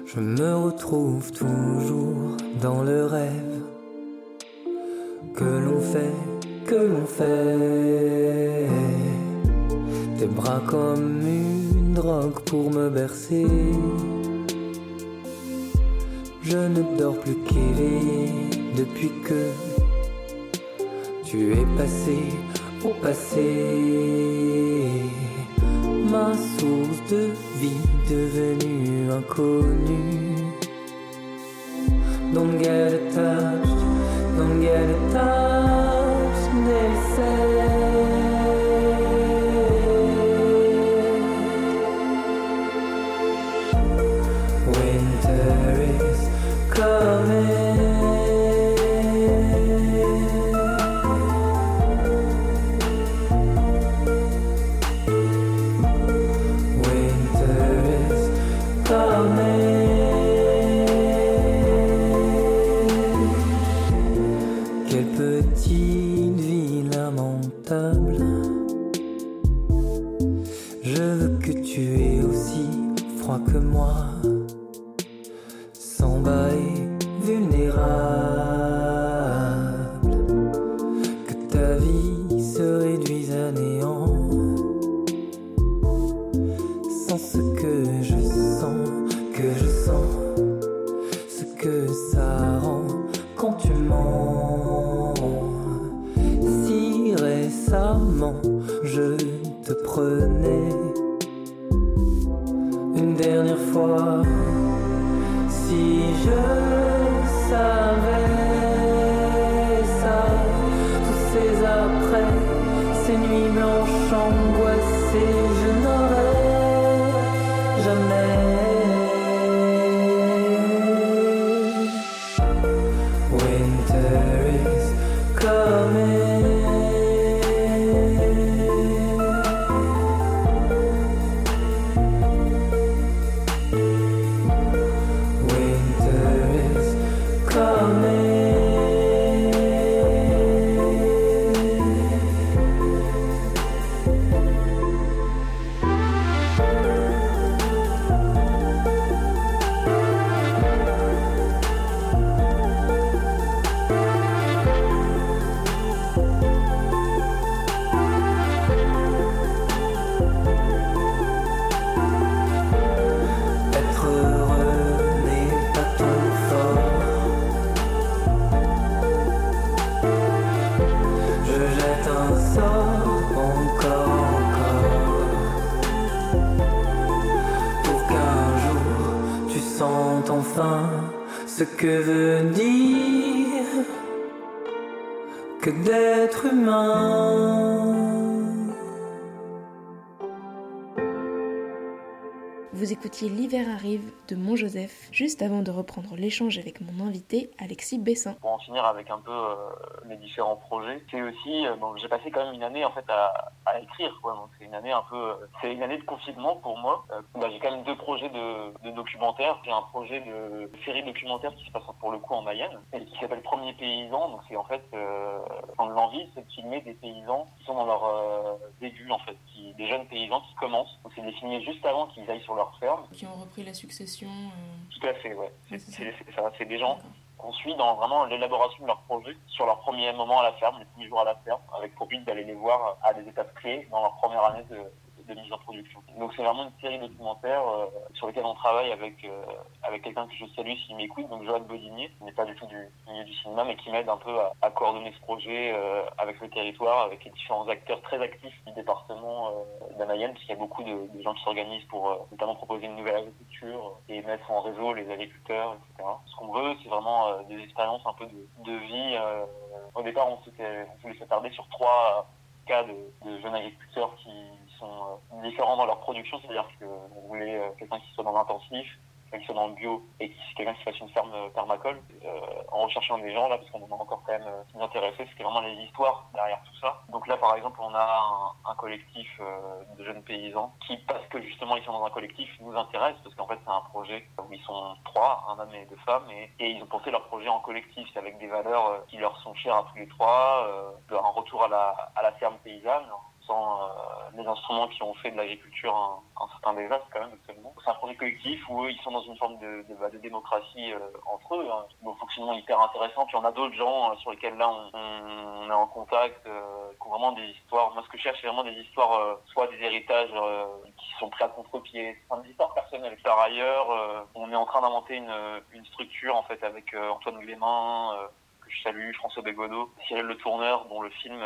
Je me retrouve toujours dans le rêve que l'on fait, que l'on fait. Tes bras comme une drogue pour me bercer. Je ne dors plus qu'éveillé depuis que tu es passé au passé. Ma source de vie devenue inconnue. Don't get attached, don't get attached, te Sent enfin ce que veut dire que d'être humain. Vous écoutiez L'hiver arrive de Mon Joseph, juste avant de reprendre l'échange avec mon invité Alexis Bessin. Pour en finir avec un peu euh, mes différents projets, c'est aussi, euh, j'ai passé quand même une année en fait à, écrire, quoi. Donc c'est une année un peu, euh, c'est une année de confinement pour moi. Bah, j'ai quand même deux projets de, de documentaires. J'ai un projet de série documentaire qui se passe pour le coup en Mayenne et qui s'appelle Premier paysan. Donc c'est en fait, euh, l'envie, c'est de filmer des paysans qui sont dans leur début en fait, des jeunes paysans qui commencent. Donc c'est de les filmer juste avant qu'ils aillent sur leur ferme. Qui ont repris la succession. euh, Tout à fait, ouais. ouais, c'est des gens qu'on suit dans vraiment l'élaboration de leur projet sur leur premier moment à la ferme, les premiers jours à la ferme, avec pour but d'aller les voir à des étapes clés dans leur première année de, de mise en production. Donc c'est vraiment une série documentaire euh, sur laquelle on travaille avec euh, avec quelqu'un que je salue s'il m'écoute, donc Joanne Bodinier, qui n'est pas du tout du milieu du cinéma, mais qui m'aide un peu à, coordonner ce projet euh, avec le territoire, avec les différents acteurs très actifs du département euh, de la Mayenne, puisqu'il y a beaucoup de, gens qui s'organisent pour notamment proposer une nouvelle agriculture et mettre en réseau les agriculteurs, etc. Ce qu'on veut, c'est vraiment des expériences un peu de, vie. au départ, on, on voulait s'attarder sur trois cas de, jeunes agriculteurs qui sont euh, différents dans leur production, c'est-à-dire qu'on voulait euh, quelqu'un qui soit dans l'intensif, qui soit dans le bio et qui, quelqu'un qui fasse une ferme euh, permacole. Euh, en recherchant des gens là, parce qu'on en a encore quand même euh, qui nous intéressait, c'était vraiment les histoires derrière tout ça. Donc là, par exemple, on a un, collectif de jeunes paysans qui, parce que justement ils sont dans un collectif, nous intéressent parce qu'en fait c'est un projet où ils sont trois, un homme et deux femmes, et, ils ont pensé leur projet en collectif, c'est avec des valeurs qui leur sont chères à tous les trois, un retour à la, à la ferme paysanne, sans euh, les instruments qui ont fait de l'agriculture un, certain désastre quand même actuellement. C'est un projet collectif où eux, ils sont dans une forme de, bah, démocratie euh, entre eux, hein, fonctionnement hyper intéressant. Puis on a d'autres gens euh, sur lesquels là on, est en contact, qui ont vraiment des histoires. Moi ce que je cherche c'est vraiment des histoires, soit des héritages qui sont pris à contre-pied, enfin, des histoires personnelles. Par ailleurs, on est en train d'inventer une, structure en fait avec Antoine Glémin, que je salue, François Bégodeau, Cyril Le Tourneur, dont le film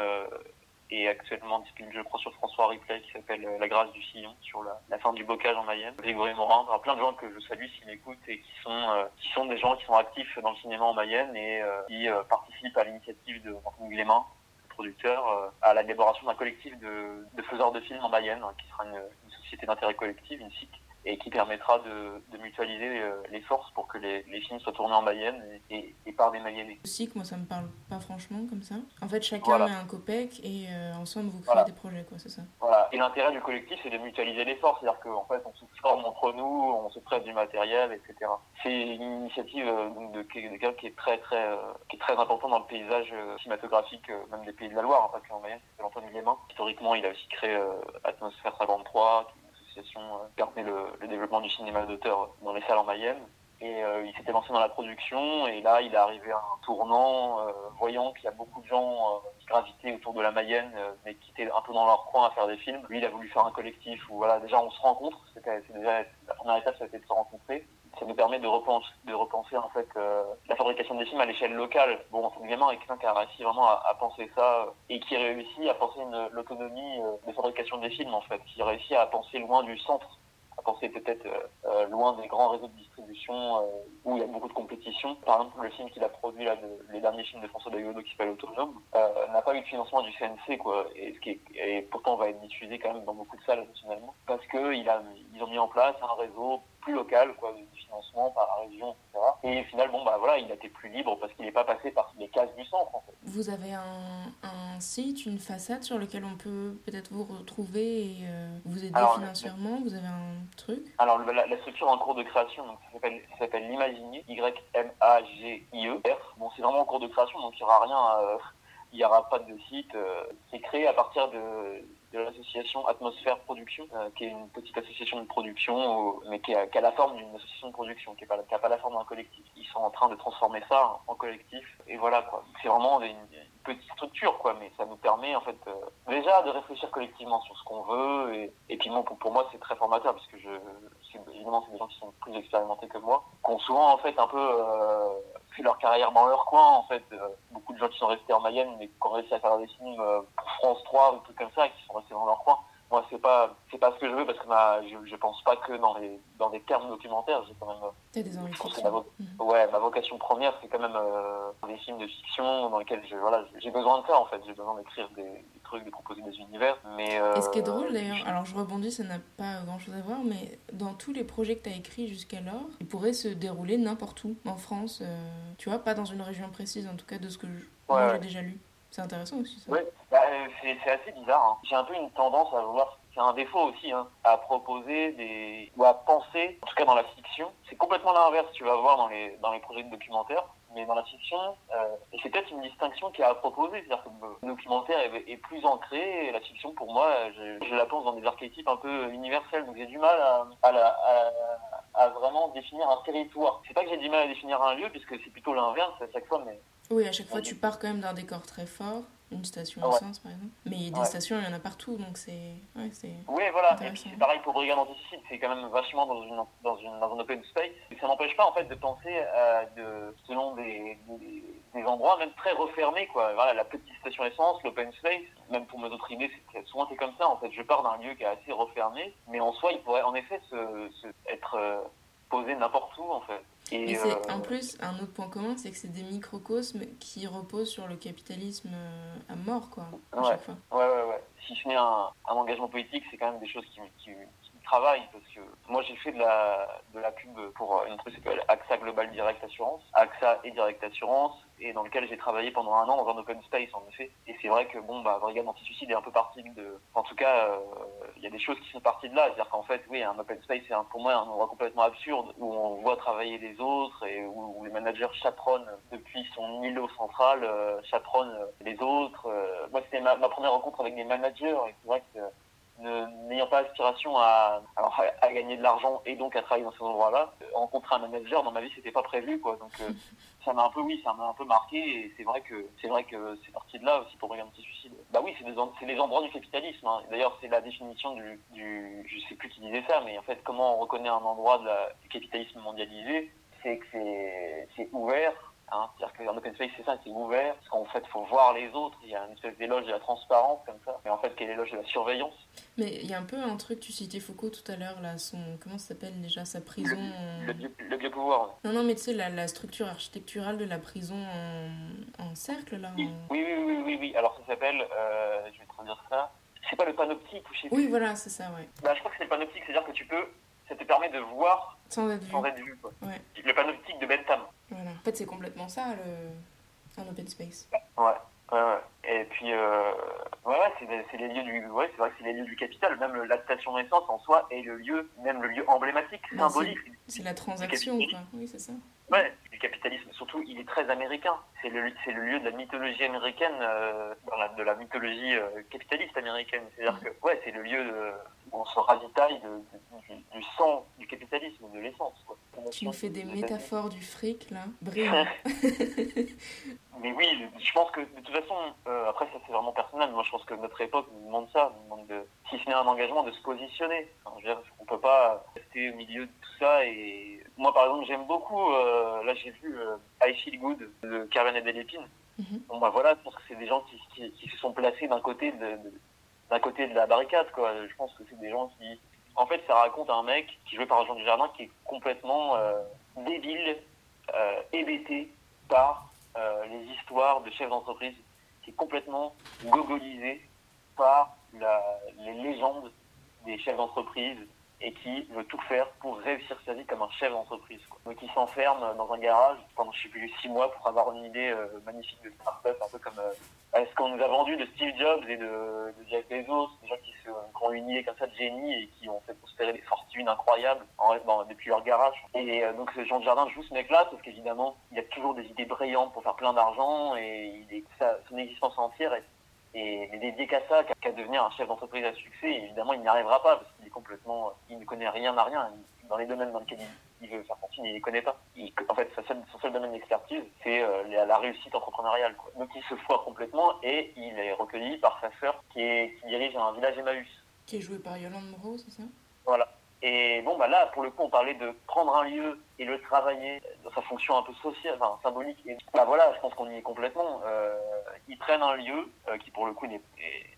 est actuellement disponible, je crois, sur François Ripley, qui s'appelle euh, La grâce du sillon, sur la, la fin du bocage en Mayenne. Grégory Morin, enfin, plein de gens que je salue s'ils m'écoutent et qui sont, euh, qui sont des gens qui sont actifs dans le cinéma en Mayenne et euh, qui euh, participent à l'initiative de Antoine Glémin, le producteur, euh, à l'élaboration d'un collectif de, de faiseurs de films en Mayenne, hein, qui sera une, une société d'intérêt collectif, une SIC, et qui permettra de, de mutualiser euh, les forces pour que les, les films soient tournés en Mayenne et, et, et par des Mayennais. Aussi que moi ça me parle pas franchement comme ça. En fait chacun Voilà. met un copec et euh, ensemble vous créez Voilà. des projets quoi, c'est ça. Voilà. Et l'intérêt du collectif, c'est de mutualiser les forces, c'est-à-dire qu'en fait, on se forme entre nous, on se prête du matériel, etc. C'est une initiative euh, donc, de, de quelqu'un qui est très très euh, qui est très important dans le paysage cinématographique, même des pays de la Loire, hein, pas qu'en Mayenne, c'est Antoine Guillemin. Historiquement, il a aussi créé Atmosphère 53, qui euh, permet le, développement du cinéma d'auteur dans les salles en Mayenne. Et euh, il s'était lancé dans la production et là il est arrivé à un tournant, euh, voyant qu'il y a beaucoup de gens qui gravitaient autour de la Mayenne, mais qui étaient un peu dans leur coin à faire des films. Lui il a voulu faire un collectif où voilà déjà on se rencontre, c'était déjà la première étape ça a été de se rencontrer. Ça nous permet de repenser, de repenser en fait euh, la fabrication des films à l'échelle locale. Bon, est quelqu'un qui a réussi vraiment à, penser ça euh, et qui réussit à penser l'autonomie euh, de fabrication des films en fait, qui réussit à penser loin du centre à penser peut-être loin des grands réseaux de distribution où il y a beaucoup de compétition. Par exemple, le film qu'il a produit là, les derniers films de François Dagodo qui s'appelle Autonome, n'a pas eu de financement du CNC quoi, et, ce qui est- pourtant va être diffusé quand même dans beaucoup de salles nationalement, parce que il a, ils ont mis en place un réseau plus local quoi, de financement par la région, etc. Et au final, bon bah voilà, il été plus libre parce qu'il n'est pas passé par les cases du centre en fait. Vous avez un, un site, une façade sur lequel on peut peut-être vous retrouver et euh, vous aider Alors, financièrement? Vous avez un truc? Alors la, la structure en cours de création, donc ça s'appelle ça s'appelle l'Imaginier, Y-M-A-G-I-E-R. Bon, c'est vraiment en cours de création, donc il n'y aura rien, euh, il n'y aura pas de site. euh, c'est créé à partir de, de l'association Atmosphère Production, euh, qui est une petite association de production, mais qui a, qui a la forme d'une association de production, qui n'a pas, pas la forme d'un collectif. Ils sont en train de transformer ça en collectif, et voilà quoi. C'est vraiment une, une petite structure, quoi, mais ça nous permet en fait euh, déjà de réfléchir collectivement sur ce qu'on veut, et, puis bon, pour, moi c'est très formateur, parce que je, évidemment c'est des gens qui sont plus expérimentés que moi, qui ont souvent en fait un peu euh, fait leur carrière dans leur coin, en fait. Euh, beaucoup de gens qui sont restés en Mayenne, mais qui ont réussi à faire des films pour France 3 ou trucs comme ça, et qui sont restés dans leur coin. Moi, c'est pas, c'est pas ce que je veux parce que ma, je, je pense pas que dans les, dans des termes documentaires, j'ai quand même. Des je pense que ma, vo- Mhm. ouais, ma vocation première, c'est quand même euh, des films de fiction dans lesquels je, voilà, j'ai besoin de ça en fait. J'ai besoin d'écrire des, des trucs, de proposer des univers. Mais euh, Et ce qui est drôle d'ailleurs, alors je rebondis, ça n'a pas grand chose à voir, mais dans tous les projets que tu as écrits jusqu'alors, ils pourraient se dérouler n'importe où, en France, euh, tu vois, pas dans une région précise, en tout cas de ce que Ouais. j'ai déjà lu. C'est intéressant aussi ça. Ouais, bah, euh, c'est assez bizarre. hein. J'ai un peu une tendance à vouloir, c'est un défaut aussi, hein, à proposer des ou à penser, en tout cas dans la fiction. C'est complètement l'inverse. Tu vas voir dans les dans les projets de documentaire, mais dans la fiction, euh, et c'est peut-être une distinction qui est à proposer, c'est-à-dire que le documentaire est, est plus ancré, et la fiction pour moi, je, je la pense dans des archétypes un peu universels, donc j'ai du mal à, à, la- à, à vraiment définir un territoire. C'est pas que j'ai du mal à définir un lieu, puisque c'est plutôt l'inverse à chaque fois, mais Oui, à chaque fois tu pars quand même d'un décor très fort, une station Ouais. essence par exemple. Mais des stations, il y en a partout, donc c'est. Ouais, c'est. Oui, voilà. Et puis Intéressant. c'est pareil pour Brigade Anticide, c'est quand même vachement dans, une, dans, une, dans un open space. Et ça n'empêche pas en fait de penser à de, selon des, des, des endroits même très refermés, quoi. Voilà, la petite station essence, l'open space. Même pour mes autres idées, c'est souvent c'est comme ça. En fait, je pars d'un lieu qui est assez refermé, mais en soi, il pourrait en effet se, se être euh, posé n'importe où, en fait. Et euh, en plus un autre point commun, c'est que c'est des microcosmes qui reposent sur le capitalisme euh, à mort, quoi, à Ouais. chaque fois. Ouais, ouais, ouais. Si ce n'est un, un engagement politique, c'est quand même des choses qui, qui, qui travaillent parce que moi j'ai fait de la, de la pub pour une entreprise qui s'appelle AXA Global Direct Assurance, AXA et Direct Assurance, et dans lequel j'ai travaillé pendant un an dans un open space en effet. Et c'est vrai que bon, bah, Brigade Anti-Suicide est un peu partie de. En tout cas, euh, il y a des choses qui sont parties de là. C'est-à-dire qu'en fait, oui, un open space, c'est pour moi un endroit complètement absurde où on voit travailler les autres et où, les managers chaperonnent depuis son îlot central, euh, chaperonnent euh, les autres. Moi, c'était ma, première rencontre avec des managers et c'est vrai que n'ayant pas aspiration à, à, à gagner de l'argent et donc à travailler dans ces endroits-là, rencontrer un manager dans ma vie, c'était pas prévu, quoi. Donc, ça m'a un peu, oui, ça m'a un peu marqué et c'est vrai que c'est vrai que c'est parti de là aussi pour regarder suicide. Bah oui, c'est des, c'est les endroits du capitalisme. hein. D'ailleurs, c'est la définition du, du, je sais plus qui disait ça, mais en fait, comment on reconnaît un endroit de la- du capitalisme mondialisé, c'est que c'est, c'est ouvert. Hein, C'est-à-dire qu'un open space, c'est ça, c'est ouvert. Parce qu'en fait, il faut voir les autres. Il y a une espèce d'éloge de la transparence, comme ça. Mais en fait, quel éloge de la surveillance? Mais il y a un peu un truc, tu citais Foucault tout à l'heure, là, son. Comment ça s'appelle déjà Sa prison. Le, bio- le biopouvoir. Non, non, mais tu sais, la, la structure architecturale de la prison en, en cercle, là. Oui, en- oui, oui, oui, oui, oui. Alors, ça s'appelle, euh, je vais te redire ça. C'est pas le panoptique ou je sais plus. Oui, voilà, c'est ça, ouais. Bah, je crois que c'est le panoptique, c'est-à-dire que tu peux, ça te permet de voir Sans être vu. sans être vu, quoi. Ouais. Le panoptique de Bentham. Voilà. En fait, c'est complètement ça, le... un open space. Ouais, ouais, ouais. Et puis, euh, ouais, c'est les lieux du, ouais, c'est vrai que c'est les lieux du capital. Même le- la station d'essence en soi est le lieu, même le lieu emblématique, symbolique. C'est la transaction, quoi. Oui, c'est ça. Ouais, du capitalisme. Surtout, il est très américain. C'est le, c'est le lieu de la mythologie américaine, euh, dans la- de la mythologie euh, capitaliste américaine. C'est-à-dire que, ouais, c'est le lieu de- où on se ravitaille de- de- du, du sang du capitalisme, de l'essence, quoi. Tu nous fais des métaphores du fric, là. Brillant. Mais oui, je pense que de toute façon, euh, après ça c'est vraiment personnel. Moi je pense que notre époque nous demande ça, nous demande de, si ce n'est un engagement, de se positionner. Enfin, je veux dire, on peut pas rester au milieu de tout ça. Et moi par exemple, j'aime beaucoup. euh, là j'ai vu euh, I Feel Good de Carmen et Delépine. Mhm. Bon bah voilà, je pense que c'est des gens qui, qui, qui se sont placés d'un côté de, d'un côté de la barricade quoi. Je pense que c'est des gens qui, en fait, ça raconte un mec qui joué par Jean Dujardin qui est complètement débile, hébété par les histoires de chefs d'entreprise, complètement gogolisé par les légendes des chefs d'entreprise et qui veut tout faire pour réussir sa vie comme un chef d'entreprise. Donc il s'enferme dans un garage pendant je sais plus six mois pour avoir une idée euh, magnifique de start-up, un peu comme euh, ce qu'on nous a vendu de Steve Jobs et de, de Jeff Bezos, des gens qui, se, qui ont une idée comme ça de génie et qui ont fait prospérer des fortunes incroyables en, dans- depuis leur garage. Et euh, donc ce Jean Jardin joue ce mec-là, sauf qu'évidemment il a toujours des idées brillantes pour faire plein d'argent et il est, sa, son existence entière est et est dédié qu'à ça, qu'à devenir un chef d'entreprise à succès. Évidemment, il n'y arrivera pas parce qu'il est complètement, il ne connaît rien à rien. Dans les domaines dans lesquels il, veut faire fortune, il ne les connaît pas. Il- en fait, sa seule- son seul domaine d'expertise, c'est euh, la, la réussite entrepreneuriale. Quoi. Donc, il se foire complètement et il est recueilli par sa sœur qui, est, qui dirige un village Emmaüs. Qui est joué par Yolande Moreau, c'est ça? Voilà. Et bon, bah là, pour le coup, on parlait de prendre un lieu et le travailler dans sa fonction un peu sociale, enfin symbolique. Et bah voilà, je pense qu'on y est complètement. Euh, ils prennent un lieu euh, qui, pour le coup,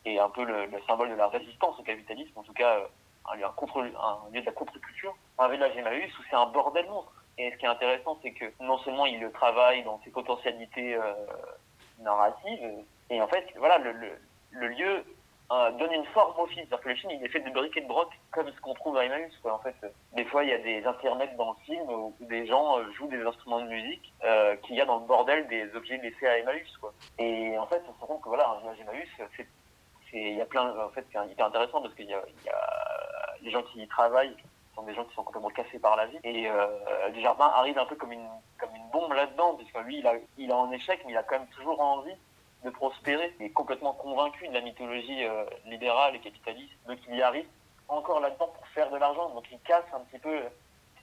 est, un peu le, symbole de la résistance au capitalisme, en tout cas euh, un lieu, contre, un lieu de la contre-culture, un village Emmaüs où c'est un bordel monstre. Et ce qui est intéressant, c'est que non seulement il le travaille dans ses potentialités euh, narratives, et en fait, voilà, le, le, le lieu donne une forme au film. C'est-à-dire que le film, il est fait de briques et de broc, comme ce qu'on trouve à Emmaüs. En fait, des fois, il y a des intermèdes dans le film où des gens euh, jouent des instruments de musique euh, qu'il y a dans le bordel des objets laissés à Emmaüs. Et en fait, on se rend compte que voilà, un village Emmaüs, c'est, il y a plein, en fait, c'est hyper intéressant parce qu'il y a les gens qui y travaillent sont des gens qui sont complètement cassés par la vie. Et euh, Desjardins arrive un peu comme une, comme une bombe là-dedans, puisque lui, il a, il a en échec, mais il a quand même toujours envie de prospérer. Il est complètement convaincu de la mythologie euh, libérale et capitaliste, donc il y arrive encore là-dedans pour faire de l'argent. Donc il casse un petit peu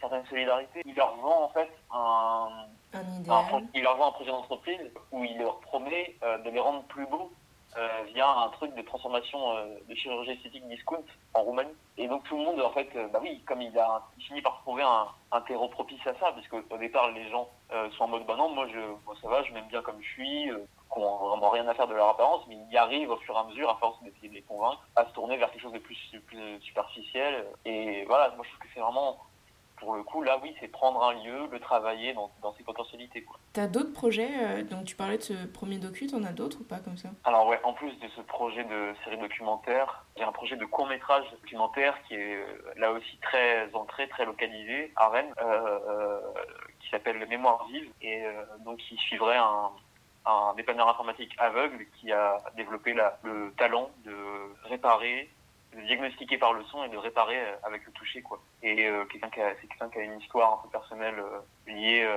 certaines solidarités. Il leur vend en fait un, un, il leur vend un projet d'entreprise où il leur promet euh, de les rendre plus beaux euh, via un truc de transformation euh, de chirurgie esthétique discount en Roumanie. Et donc tout le monde, en fait, euh, bah oui, comme il a fini par trouver un, un terreau propice à ça, puisque au départ les gens sont en mode bah non, moi je, moi ça va, je m'aime bien comme je suis, qui n'ont vraiment rien à faire de leur apparence, mais ils y arrivent au fur et à mesure, à force d'essayer de les convaincre, à se tourner vers quelque chose de plus, plus superficiel. Et voilà, moi je trouve que c'est vraiment pour le coup, là, oui, c'est prendre un lieu, le travailler dans, dans ses potentialités. Tu as d'autres projets euh, Donc, tu parlais de ce premier docu, t'en as d'autres ou pas comme ça? Alors, ouais, en plus de ce projet de série documentaire, j'ai un projet de court-métrage documentaire qui est euh, là aussi très ancré, très localisé à Rennes, euh, euh qui s'appelle Mémoire vive, et donc qui suivrait un, un dépanneur informatique aveugle qui a développé la, le talent de réparer de diagnostiquer par le son et de réparer euh, avec le toucher quoi. Et euh, quelqu'un qui a, c'est quelqu'un qui a une histoire un peu personnelle euh, liée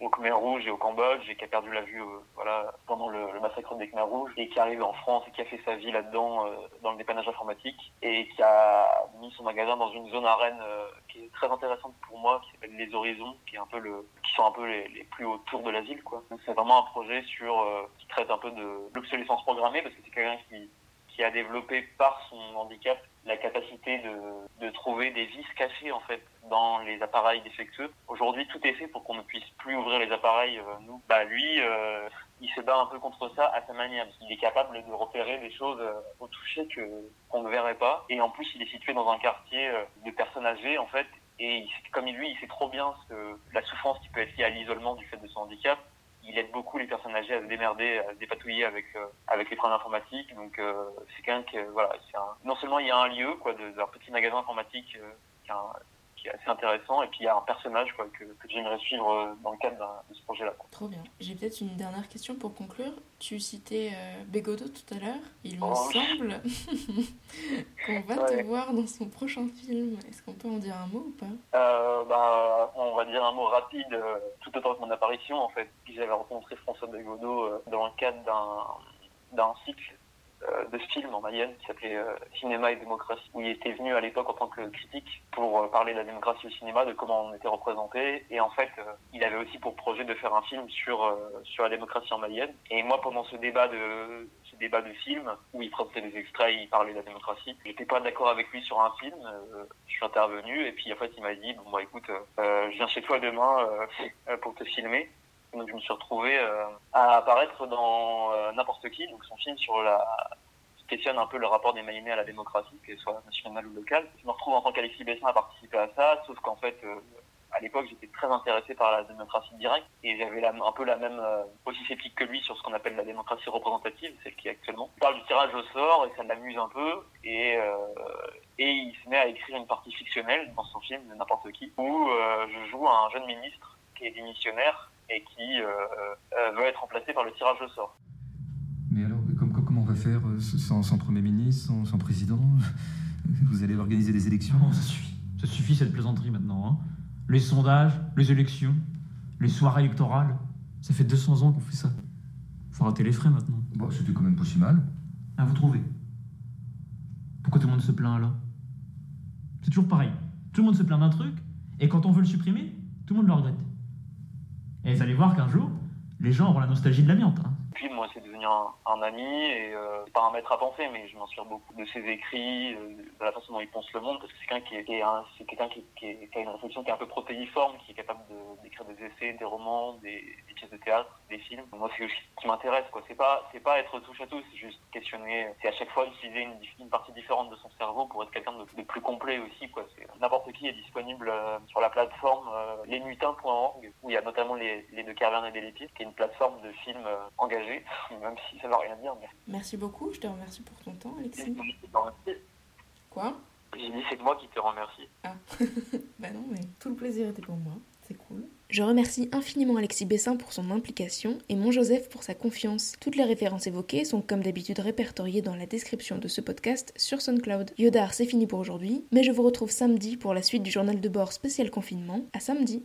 euh, au Khmer Rouge et au Cambodge et qui a perdu la vue euh, voilà pendant le, massacre des Khmer Rouges et qui arrive en France et qui a fait sa vie là-dedans dans le dépannage informatique et qui a mis son magasin dans une zone arène qui est très intéressante pour moi qui s'appelle Les Horizons qui est un peu le qui sont un peu les, les plus autour de la ville quoi. Donc c'est vraiment un projet sur qui traite un peu de l'obsolescence programmée parce que c'est quelqu'un qui qui a développé par son handicap la capacité de, de trouver des vis cachées en fait dans les appareils défectueux. Aujourd'hui, tout est fait pour qu'on ne puisse plus ouvrir les appareils. Euh, nous, bah lui, euh, il se bat un peu contre ça à sa manière. Il est capable de repérer des choses euh, au toucher que qu'on ne verrait pas. Et en plus, il est situé dans un quartier euh, de personnes âgées en fait. Et il, comme lui, il sait trop bien ce, la souffrance qui peut être liée à l'isolement du fait de son handicap il aide beaucoup les personnes âgées à se démerder, à se dépatouiller avec euh, avec les programmes informatiques. Donc euh, c'est quelqu'un qui voilà, un, non seulement il y a un lieu quoi de, d'un petit magasin informatique euh, qui, a un, qui, est assez intéressant et puis il y a un personnage quoi que, que j'aimerais suivre euh, dans le cadre de ce projet-là. Trop bien. J'ai peut-être une dernière question pour conclure. Tu citais euh, Bégodeau tout à l'heure. Il Oh, me oui. semble qu'on va Ouais. te voir dans son prochain film. Est-ce qu'on peut en dire un mot ou pas? Euh, bah, on va dire un mot rapide, euh, tout autant que mon apparition en fait. J'avais rencontré François Bégodeau dans le cadre d'un d'un cycle de films en Mayenne qui s'appelait euh, Cinéma et démocratie, où il était venu à l'époque en tant que critique pour euh, parler de la démocratie au cinéma, de comment on était représenté. Et en fait, euh, il avait aussi pour projet de faire un film sur euh, sur la démocratie en Mayenne. Et moi, pendant ce débat de ce débat de film où il présentait des extraits, il parlait de la démocratie, j'étais pas d'accord avec lui sur un film. euh, je suis intervenu et puis en fait, il m'a dit bon bah écoute, euh, je viens chez toi demain euh, euh, pour te filmer. Donc je me suis retrouvé euh, à apparaître dans euh, n'importe qui, donc son film sur la questionne un peu le rapport des Mayennais à la démocratie, qu'elle soit nationale ou locale. Je me retrouve en tant qu'Alexis Bessin à participer à ça, sauf qu'en fait, euh, à l'époque, j'étais très intéressé par la démocratie directe et j'avais un peu la même, aussi sceptique que lui sur ce qu'on appelle la démocratie représentative, celle qui est actuellement. Il parle du tirage au sort et ça l'amuse un peu et, et il se met à écrire une partie fictionnelle dans son film n'importe qui où je joue un jeune ministre qui est démissionnaire et qui euh, euh, veut être remplacé par le tirage au sort. Mais alors, comme, comme- comment on va faire euh, sans, sans Premier ministre, sans, sans président? Vous allez organiser des élections? Non, ça suffit. Ça suffit cette plaisanterie maintenant. hein. Les sondages, les élections, les soirées électorales. Ça fait 200 ans qu'on fait ça. Faut rater les frais maintenant. Bon, c'était quand même pas si mal. Ah, vous trouvez? Pourquoi tout le monde se plaint là? C'est toujours pareil. Tout le monde se plaint d'un truc, et quand on veut le supprimer, tout le monde le regrette. Et vous allez voir qu'un jour, les gens auront la nostalgie de l'amiante. hein. Puis moi, c'est devenu un, un ami et euh, pas un maître à penser, mais je m'inspire beaucoup de ses écrits, euh, de la façon dont il pense le monde, parce que c'est quelqu'un qui, est- qui, est un- c'est quelqu'un qui, qui, est- qui a une réflexion qui est un peu protéiforme, qui est capable d'écrire des essais, des romans, des, des pièces de théâtre, des films. Moi, c'est ce qui m'intéresse, quoi. C'est pas, c'est pas être touche à tout, c'est juste questionner, c'est à chaque fois utiliser une, une partie différente de son cerveau pour être quelqu'un de, plus complet aussi, quoi. N'importe qui est disponible euh, sur la plateforme euh, lesmutins.org, où il y a notamment les, les deux cavernes et des lépides, qui est une plateforme de films euh, même si ça veut rien dire. Mais... Merci beaucoup, je te remercie pour ton temps, Alexis. J'ai Quoi? Dit c'est moi qui te remercie. Ah, bah non, mais tout le plaisir était pour moi, c'est cool. Je remercie infiniment Alexis Bessin pour son implication et mon Joseph pour sa confiance. Toutes les références évoquées sont comme d'habitude répertoriées dans la description de ce podcast sur SoundCloud. Yodar, c'est fini pour aujourd'hui, mais je vous retrouve samedi pour la suite du journal de bord spécial confinement. À samedi